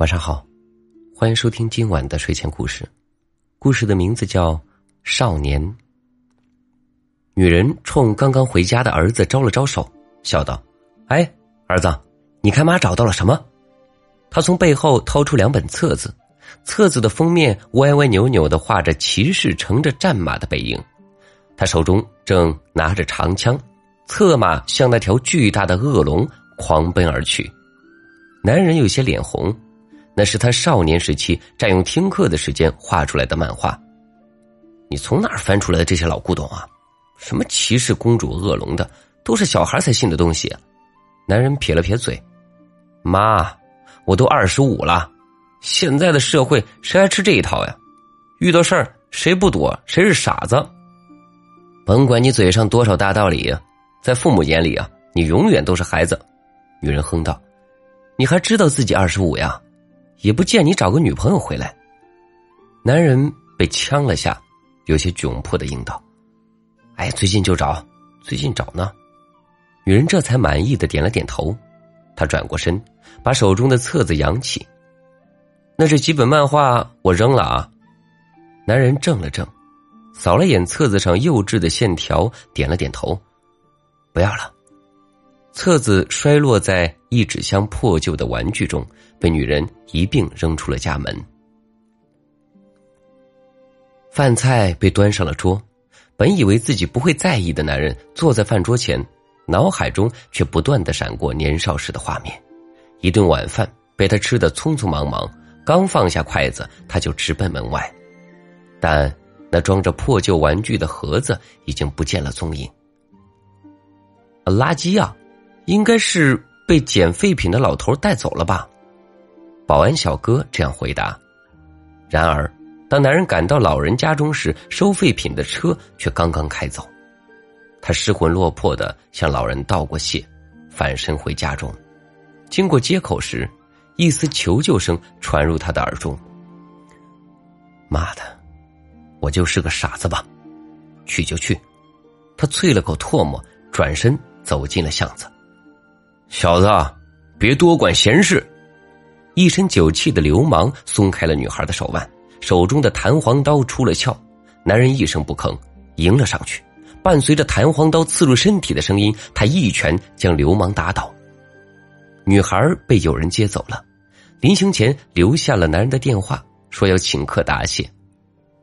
晚上好，欢迎收听今晚的睡前故事。故事的名字叫《少年》。女人冲刚刚回家的儿子招了招手，笑道：“哎，儿子，你看妈找到了什么？”他从背后掏出两本册子，册子的封面歪歪扭扭的画着骑士乘着战马的背影，他手中正拿着长枪，策马向那条巨大的恶龙狂奔而去。男人有些脸红。那是他少年时期占用听课的时间画出来的漫画。你从哪儿翻出来的这些老古董啊？什么骑士、公主、恶龙的，都是小孩才信的东西。男人撇了撇嘴：“妈，我都二十五了，现在的社会谁还吃这一套呀？遇到事儿谁不躲，谁是傻子。甭管你嘴上多少大道理，在父母眼里啊，你永远都是孩子。”女人哼道：“你还知道自己二十五呀？”也不见你找个女朋友回来。男人被呛了下，有些窘迫的应道：“哎，最近就找，最近找呢。”女人这才满意的点了点头。他转过身，把手中的册子扬起：“那这几本漫画我扔了啊。”男人怔了怔，扫了眼册子上幼稚的线条，点了点头：“不要了。”册子摔落在一纸箱破旧的玩具中，被女人一并扔出了家门。饭菜被端上了桌，本以为自己不会在意的男人坐在饭桌前，脑海中却不断的闪过年少时的画面。一顿晚饭被他吃的匆匆忙忙，刚放下筷子，他就直奔门外。但那装着破旧玩具的盒子已经不见了踪影。垃圾啊！应该是被捡废品的老头带走了吧？保安小哥这样回答。然而，当男人赶到老人家中时，收废品的车却刚刚开走。他失魂落魄的向老人道过谢，返身回家中。经过街口时，一丝求救声传入他的耳中：“妈的，我就是个傻子吧？去就去。”他啐了口唾沫，转身走进了巷子。小子，别多管闲事！一身酒气的流氓松开了女孩的手腕，手中的弹簧刀出了鞘。男人一声不吭，迎了上去，伴随着弹簧刀刺入身体的声音，他一拳将流氓打倒。女孩被有人接走了，临行前留下了男人的电话，说要请客答谢。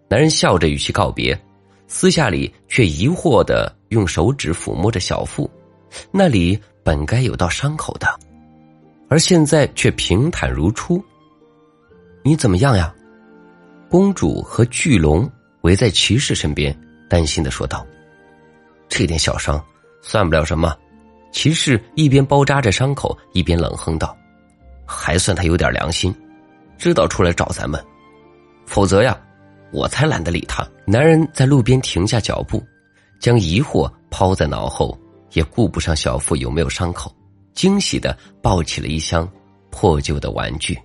男人笑着与其告别，私下里却疑惑的用手指抚摸着小腹，那里。本该有道伤口的，而现在却平坦如初。你怎么样呀？公主和巨龙围在骑士身边，担心的说道：“这点小伤算不了什么。”骑士一边包扎着伤口，一边冷哼道：“还算他有点良心，知道出来找咱们。否则呀，我才懒得理他。”男人在路边停下脚步，将疑惑抛在脑后。也顾不上小腹有没有伤口，惊喜的抱起了一箱破旧的玩具。